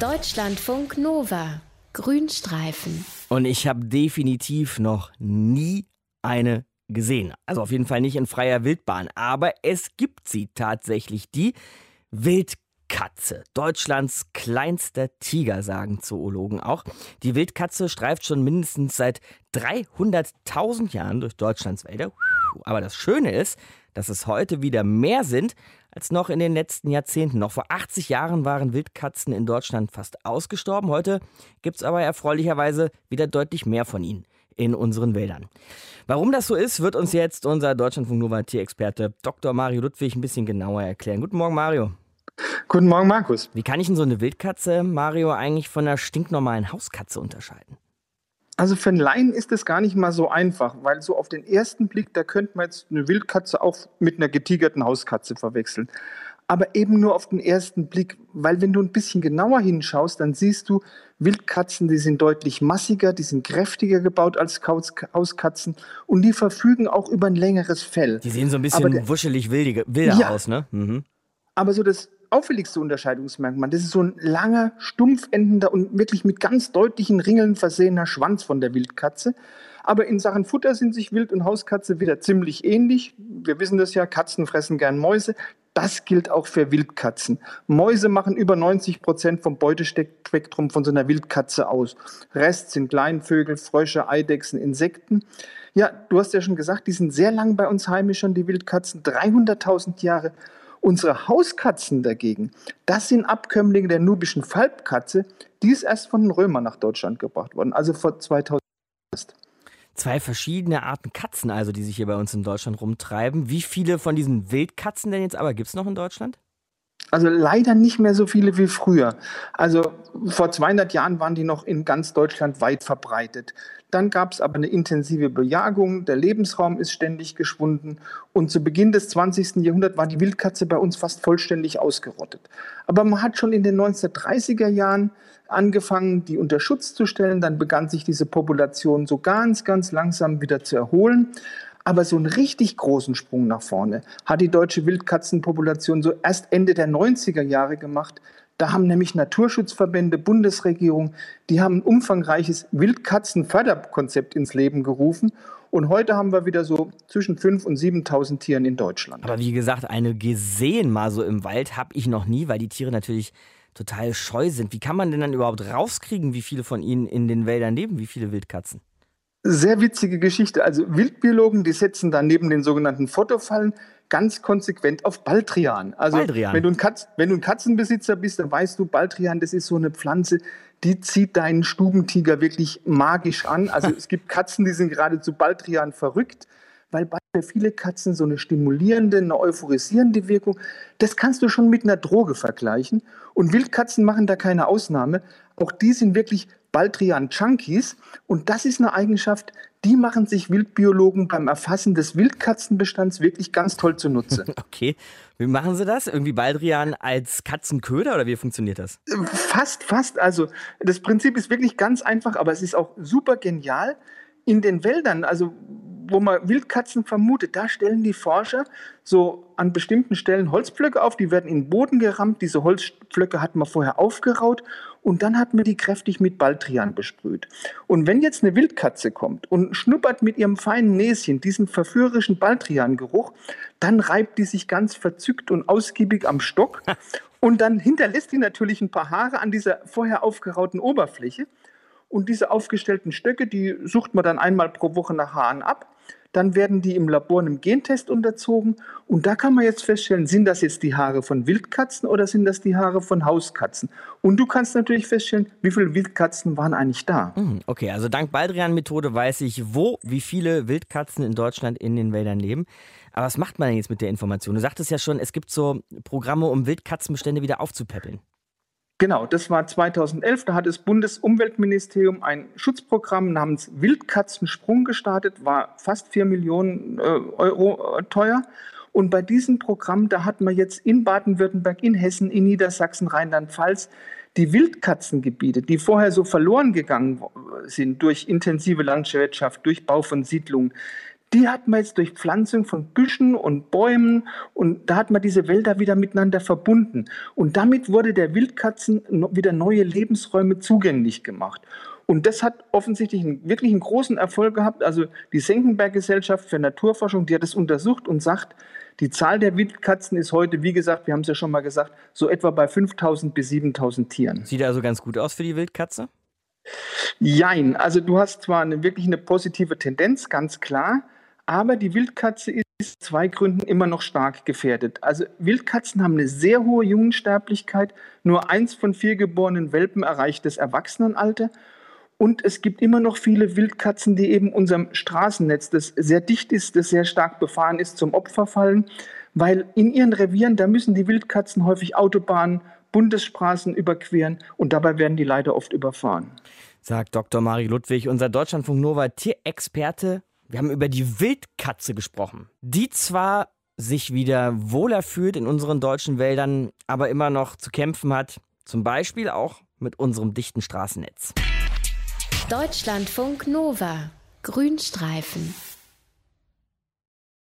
Deutschlandfunk Nova. Grünstreifen. Und ich habe definitiv noch nie eine gesehen. Also auf jeden Fall nicht in freier Wildbahn. Aber es gibt sie tatsächlich, die Wildkatze. Deutschlands kleinster Tiger, sagen Zoologen auch. Die Wildkatze streift schon mindestens seit 300.000 Jahren durch Deutschlands Wälder. Aber das Schöne ist, dass es heute wieder mehr sind als noch in den letzten Jahrzehnten. Noch vor 80 Jahren waren Wildkatzen in Deutschland fast ausgestorben. Heute gibt es aber erfreulicherweise wieder deutlich mehr von ihnen in unseren Wäldern. Warum das so ist, wird uns jetzt unser Deutschlandfunk Nova Tierexperte Dr. Mario Ludwig ein bisschen genauer erklären. Guten Morgen, Mario. Guten Morgen, Markus. Wie kann ich denn so eine Wildkatze, Mario, eigentlich von einer stinknormalen Hauskatze unterscheiden? Also für einen Laien ist das gar nicht mal so einfach, weil so auf den ersten Blick, da könnte man jetzt eine Wildkatze auch mit einer getigerten Hauskatze verwechseln. Aber eben nur auf den ersten Blick, weil wenn du ein bisschen genauer hinschaust, dann siehst du, Wildkatzen, die sind deutlich massiger, die sind kräftiger gebaut als Hauskatzen und die verfügen auch über ein längeres Fell. Die sehen so ein bisschen der, wuschelig wilder ja, aus, ne? Mhm. Aber so das auffälligste Unterscheidungsmerkmal. Das ist so ein langer, stumpfendender und wirklich mit ganz deutlichen Ringeln versehener Schwanz von der Wildkatze. Aber in Sachen Futter sind sich Wild- und Hauskatze wieder ziemlich ähnlich. Wir wissen das ja, Katzen fressen gern Mäuse. Das gilt auch für Wildkatzen. Mäuse machen über 90 Prozent vom Beutespektrum von so einer Wildkatze aus. Rest sind Kleinvögel, Frösche, Eidechsen, Insekten. Ja, du hast ja schon gesagt, die sind sehr lang bei uns heimisch schon, die Wildkatzen, 300.000 Jahre. Unsere Hauskatzen dagegen, das sind Abkömmlinge der nubischen Falbkatze, die ist erst von den Römern nach Deutschland gebracht worden, also vor 2000. Zwei verschiedene Arten Katzen also, die sich hier bei uns in Deutschland rumtreiben. Wie viele von diesen Wildkatzen denn jetzt aber gibt es noch in Deutschland? Also leider nicht mehr so viele wie früher. Also vor 200 Jahren waren die noch in ganz Deutschland weit verbreitet. Dann gab es aber eine intensive Bejagung, der Lebensraum ist ständig geschwunden und zu Beginn des 20. Jahrhunderts war die Wildkatze bei uns fast vollständig ausgerottet. Aber man hat schon in den 1930er Jahren angefangen, die unter Schutz zu stellen. Dann begann sich diese Population so ganz, ganz langsam wieder zu erholen. Aber so einen richtig großen Sprung nach vorne hat die deutsche Wildkatzenpopulation so erst Ende der 90er Jahre gemacht. Da haben nämlich Naturschutzverbände, Bundesregierung, die haben ein umfangreiches Wildkatzenförderkonzept ins Leben gerufen. Und heute haben wir wieder so zwischen 5.000 und 7.000 Tieren in Deutschland. Aber wie gesagt, eine gesehen mal so im Wald habe ich noch nie, weil die Tiere natürlich total scheu sind. Wie kann man denn dann überhaupt rauskriegen, wie viele von ihnen in den Wäldern leben, wie viele Wildkatzen? Sehr witzige Geschichte. Also Wildbiologen, die setzen da neben den sogenannten Fotofallen ganz konsequent auf Baldrian. Also Baldrian. Wenn, du ein Katz, wenn du ein Katzenbesitzer bist, dann weißt du, Baldrian, das ist so eine Pflanze, die zieht deinen Stubentiger wirklich magisch an. Also es gibt Katzen, die sind geradezu Baldrian verrückt, weil bei viele Katzen so eine stimulierende, eine euphorisierende Wirkung, das kannst du schon mit einer Droge vergleichen. Und Wildkatzen machen da keine Ausnahme. Auch die sind wirklich Baldrian-Junkies. Und das ist eine Eigenschaft, die machen sich Wildbiologen beim Erfassen des Wildkatzenbestands wirklich ganz toll zunutze. Okay, wie machen sie das? Irgendwie Baldrian als Katzenköder oder wie funktioniert das? Fast, fast. Also das Prinzip ist wirklich ganz einfach, aber es ist auch super genial. In den Wäldern, also wo man Wildkatzen vermutet, da stellen die Forscher so an bestimmten Stellen Holzpflöcke auf, die werden in den Boden gerammt. Diese Holzpflöcke hat man vorher aufgeraut und dann hat man die kräftig mit Baldrian besprüht. Und wenn jetzt eine Wildkatze kommt und schnuppert mit ihrem feinen Näschen diesen verführerischen Baldrian-Geruch, dann reibt die sich ganz verzückt und ausgiebig am Stock und dann hinterlässt die natürlich ein paar Haare an dieser vorher aufgerauten Oberfläche. Und diese aufgestellten Stöcke, die sucht man dann einmal pro Woche nach Haaren ab dann werden die im Labor einem Gentest unterzogen und da kann man jetzt feststellen, sind das jetzt die Haare von Wildkatzen oder sind das die Haare von Hauskatzen? Und du kannst natürlich feststellen, wie viele Wildkatzen waren eigentlich da. Hm, okay, also dank Baldrian-Methode weiß ich, wo, wie viele Wildkatzen in Deutschland in den Wäldern leben. Aber was macht man denn jetzt mit der Information? Du sagtest ja schon, es gibt so Programme, um Wildkatzenbestände wieder aufzupäppeln. Genau, das war 2011. Da hat das Bundesumweltministerium ein Schutzprogramm namens Wildkatzensprung gestartet, war fast 4 Millionen äh, Euro äh, teuer. Und bei diesem Programm, da hat man jetzt in Baden-Württemberg, in Hessen, in Niedersachsen, Rheinland-Pfalz die Wildkatzengebiete, die vorher so verloren gegangen sind durch intensive Landwirtschaft, durch Bau von Siedlungen, die hat man jetzt durch Pflanzung von Büschen und Bäumen und da hat man diese Wälder wieder miteinander verbunden. Und damit wurde der Wildkatzen wieder neue Lebensräume zugänglich gemacht. Und das hat offensichtlich einen, wirklich einen großen Erfolg gehabt. Also die Senckenberg-Gesellschaft für Naturforschung, die hat es untersucht und sagt, die Zahl der Wildkatzen ist heute, wie gesagt, wir haben es ja schon mal gesagt, so etwa bei 5000 bis 7000 Tieren. Sieht also ganz gut aus für die Wildkatze? Jein, also du hast zwar eine, wirklich eine positive Tendenz, ganz klar, aber die Wildkatze ist aus zwei Gründen immer noch stark gefährdet. Also Wildkatzen haben eine sehr hohe Jungensterblichkeit. Nur eins von vier geborenen Welpen erreicht das Erwachsenenalter. Und es gibt immer noch viele Wildkatzen, die eben unserem Straßennetz, das sehr dicht ist, das sehr stark befahren ist, zum Opfer fallen. Weil in ihren Revieren, da müssen die Wildkatzen häufig Autobahnen, Bundesstraßen überqueren und dabei werden die leider oft überfahren. Sagt Dr. Mari Ludwig, unser Deutschlandfunk Nova Tierexperte. Wir haben über die Wildkatze gesprochen, die zwar sich wieder wohler fühlt in unseren deutschen Wäldern, aber immer noch zu kämpfen hat, zum Beispiel auch mit unserem dichten Straßennetz. Deutschlandfunk Nova. Grünstreifen.